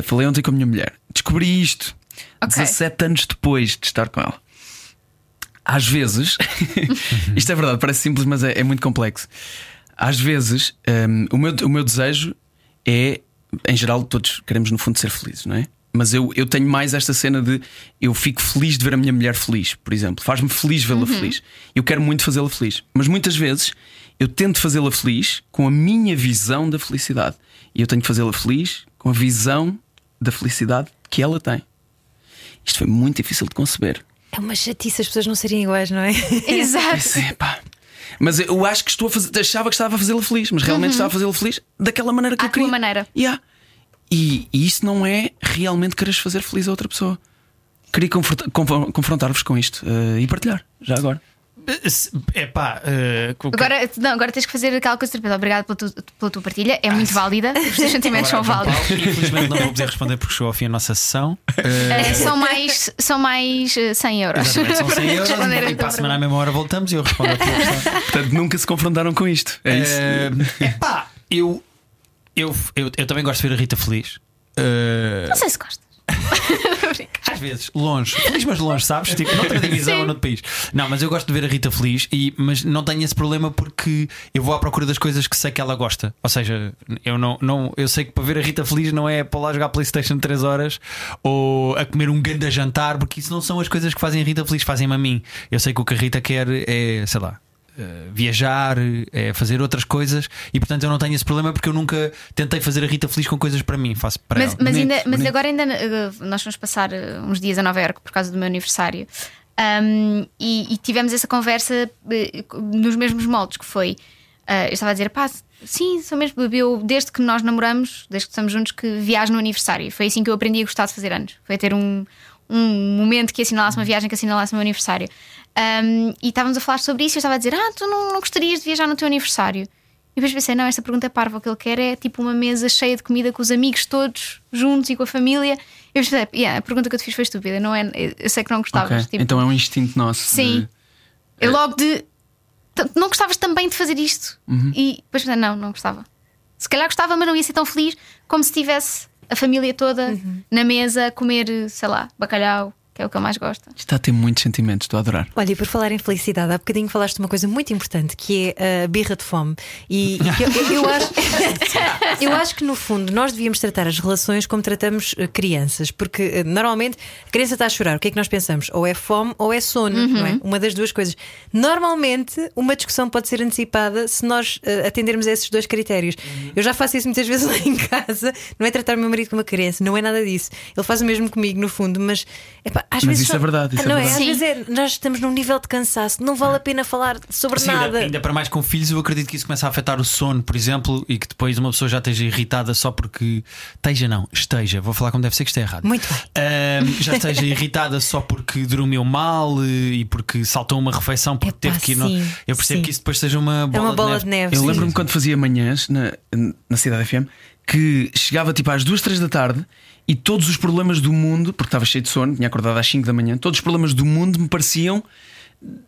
falei ontem com a minha mulher. Descobri isto Ok. 17 anos depois de estar com ela. Às vezes, isto é verdade, parece simples, mas é, é muito complexo. Às vezes, hum, o, meu, o meu desejo é, em geral, todos queremos no fundo ser felizes, não é? Mas eu, eu tenho mais esta cena de eu fico feliz de ver a minha mulher feliz, por exemplo. Faz-me feliz vê-la feliz. Eu quero muito fazê-la feliz. Mas muitas vezes eu tento fazê-la feliz com a minha visão da felicidade. E eu tenho que fazê-la feliz com a visão da felicidade que ela tem. Isto foi muito difícil de conceber. É uma chatice as pessoas não serem iguais, não é? Exato. É, pá. Mas eu acho que estou a fazer, achava que estava a fazê-la feliz, mas realmente estava a fazê-la feliz daquela maneira que À eu queria. maneira. Yeah. E, e isso não é realmente quereres fazer feliz a outra pessoa. Queria confronta- confron- confrontar-vos com isto eh, e partilhar, já agora. É pá, uh, Agora, não, agora tens que fazer aquela coisa terapeuta. Obrigado pela, tu- pela tua partilha, é muito válida. Os teus sentimentos são Agora, João válidos. Paulo, Infelizmente não vou poder responder porque chegou ao fim a nossa sessão. Eh, são mais, são mais eh, 100 euros. Exatamente, são 100 euros e para a semana à mesma hora voltamos e eu respondo a tua questão. Portanto, nunca se confrontaram com isto. É isso. É pá, eu, eu, eu, eu também gosto de ver a Rita feliz. Eh, Não sei se gostas. Às vezes, longe. Feliz, mas longe, sabes? Tipo, noutra divisão ou noutro país. Não, mas eu gosto de ver a Rita feliz, e, mas não tenho esse problema porque eu vou à procura das coisas que sei que ela gosta. Ou seja, eu não, não eu sei que para ver a Rita feliz não é para lá jogar Playstation 3 horas ou a comer um grande jantar, porque isso não são as coisas que fazem a Rita feliz, fazem-me a mim. Eu sei que o que a Rita quer é, sei lá. Eh, Viajar, é fazer outras coisas e portanto eu não tenho esse problema porque eu nunca tentei fazer a Rita feliz com coisas para mim, faço para Mas, ela. mas, Bonito, ainda, mas bonito. agora ainda uh, nós vamos passar uns dias a Nova Iorque por causa do meu aniversário. Um, e, e tivemos essa conversa nos mesmos moldes que foi. uh, eu estava a dizer, pá, sim, sou mesmo. Eu, desde que nós namoramos, desde que estamos juntos, que viajo no aniversário. Foi assim que eu aprendi a gostar de fazer anos. Foi ter um, um momento que assinalasse uma viagem que assinalasse o meu aniversário. Um, e estávamos a falar sobre isso e eu estava a dizer, ah, tu não, não gostarias de viajar no teu aniversário? E depois pensei, não, esta pergunta é parva. O que ele quer é tipo uma mesa cheia de comida com os amigos todos juntos e com a família. Eu pensei, yeah, a pergunta que eu te fiz foi estúpida, não é? Eu sei que não gostavas. Ok, tipo, Então é um instinto nosso. Sim. de- Eu logo de. "T- Não gostavas também de fazer isto? Uhum. E depois pensei, não, não gostava. Se calhar gostava, mas não ia ser tão feliz como se tivesse a família toda na mesa a comer, sei lá, bacalhau, que é o que eu mais gosto. Está a ter muitos sentimentos, estou a adorar. Olha, e por falar em felicidade, há bocadinho falaste de uma coisa muito importante que é a birra de fome. E que eu, eu- acho, eu acho que no fundo nós devíamos tratar as relações como tratamos eh, crianças, porque eh, normalmente a criança está a chorar, o que é que nós pensamos? Ou é fome ou é sono, não é? Uma das duas coisas. Normalmente, uma discussão pode ser antecipada se nós eh, atendermos a esses dois critérios. Eu já faço isso muitas vezes lá em casa, não é tratar o meu marido como uma criança, não é nada disso. Ele faz o mesmo comigo, no fundo, mas epá, às Mas vezes. isso só- é verdade, isso é não verdade. Às Sim. vezes é, nós estamos num nível de cansaço, não vale a pena falar sobre Sim, ainda, nada. ainda para mais com filhos, eu acredito que isso começa a afetar o sono, por exemplo, e que depois uma pessoa já esteja irritada só porque. Esteja, não, esteja, vou falar como deve ser que é errado. Muito bem. Ahm, já esteja irritada só porque dormiu mal eh, e porque saltou uma refeição porque Epá, teve que ir. no- Eu percebo sim. que isso depois seja uma bola, É uma bola de neve. Eu sim. lembro-me quando fazia manhãs na, na Cidade FM que chegava tipo às duas, três da tarde e todos os problemas do mundo, porque estava cheio de sono, tinha acordado às 5 da manhã, todos os problemas do mundo me pareciam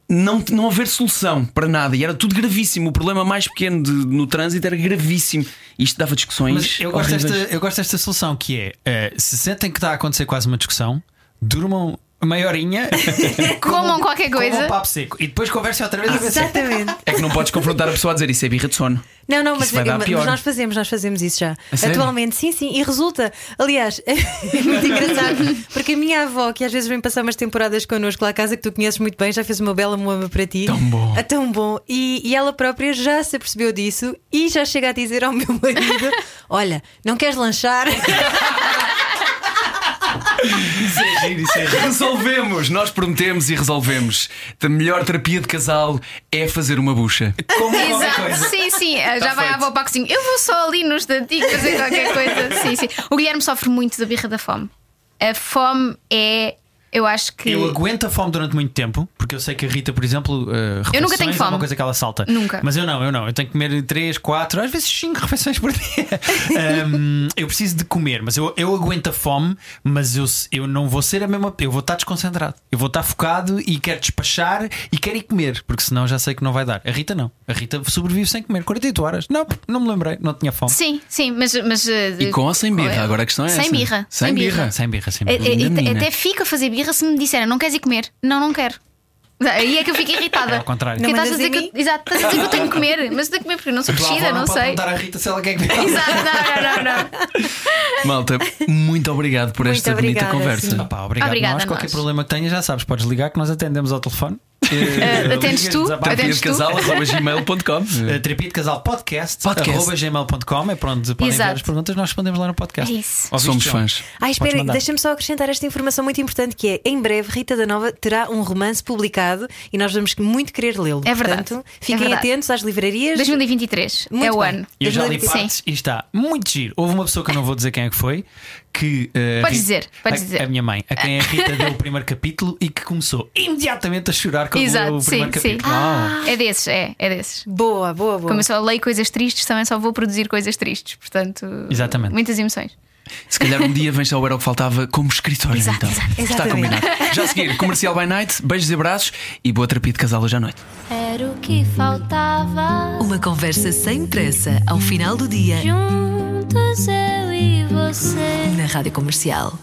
não, não haver solução para nada e era tudo gravíssimo. O problema mais pequeno de- no trânsito era gravíssimo. E isto dava discussões. Mas eu gosto, desta, eu gosto desta solução que é eh, se sentem que está a acontecer quase uma discussão, durmam meia horinha, Comam qualquer comam coisa. um papo seco e depois conversem outra vez a ver se- Exatamente. É que não podes confrontar a pessoa a dizer isso é birra de sono. Não, não, Isso mas, vai dar mas pior. nós fazemos, nós fazemos isso já. A sério? Atualmente, sim, sim, e resulta. Aliás, é muito engraçado, porque a minha avó, que às vezes vem passar umas temporadas connosco lá à casa, que tu conheces muito bem, já fez uma bela moama para ti. Tão bom. É tão bom. E, e ela própria já se apercebeu disso e já chega a dizer ao meu marido: Olha, não queres lanchar? Isso é giro, isso é giro. Resolvemos, nós prometemos e resolvemos. A melhor terapia de casal é fazer uma bucha. Como qualquer Exato, coisa. sim, sim. Já vai feito. à avó para a cozinha. Eu vou só ali no instantinho fazer qualquer coisa. Sim, sim. O Guilherme sofre muito da birra da fome. A fome é, eu acho que. Eu aguento a fome durante muito tempo, porque eu sei que a Rita, por exemplo, uh, Eu nunca tenho é fome. uma coisa que ela salta. Nunca. Mas eu não, eu não. Eu tenho que comer 3, 4, às vezes 5 refeições por dia. Um, eu preciso de comer, mas eu, eu aguento a fome, mas eu, eu não vou ser a mesma. Eu vou estar desconcentrado. Eu vou estar focado e quero despachar e quero ir comer, porque senão já sei que não vai dar. A Rita não. A Rita sobrevive sem comer 48 horas. Não, não me lembrei, não tinha fome. Sim, sim, mas. mas uh, E com ou sem birra? Agora a questão é Sem essa. birra. Sem birra. Sem birra, sem É- birra. é- Linda é- menina. até fico a fazer birra se me disserem não queres ir comer. Não, não quero. Aí é que eu fico irritada. É ao contrário. Porque Não estás a dizer que, eu- exato, estás a dizer que eu tenho que comer, mas eu tenho que comer porque eu não sou crescida, não sei. perguntar à Rita se ela quer comer. Exato, não, não, não, não. Malta, muito obrigado por Muito esta bonita obrigada, conversa. sim. Ah pá, obrigado Obrigada nós. a Qualquer nós. problema que tenhas, já sabes, podes ligar que nós atendemos ao telefone. Eh, atendes tu? Atendes de tu? gmail.com. Uh, terapia de casal podcast, Podcast. arroba gmail.com é para onde podem Exato. enviar as perguntas, nós respondemos lá no podcast. É isso. Ouviste, Somos fãs. Ah, espera, deixa-me só acrescentar esta informação muito importante que é em breve Rita da Nova terá um romance publicado e nós vamos muito querer lê-lo. É verdade. Portanto, É fiquem verdade. atentos às livrarias. 2023 Muito é o bem. ano. E eu já li 2025. partes e está muito giro. Houve uma pessoa que eu não vou dizer quem é que foi, que. uh, Podes Rita- dizer, a, dizer. A minha mãe, a quem a Rita deu o primeiro capítulo e que começou imediatamente a chorar quando leu o sim, primeiro sim. capítulo. É desses, é, é desses. Boa, boa, boa. Como eu só leio coisas tristes, também só vou produzir coisas tristes. Portanto, Exatamente. muitas emoções. Se calhar um dia vens ao Era o que Faltava como escritora. Exato, então. exato. Está Exatamente. combinado. Já a seguir, comercial by night, beijos e abraços e boa terapia de casal hoje à noite. Era o que faltava. Uma conversa sem pressa ao final do dia Juntos eu você. na Rádio Comercial.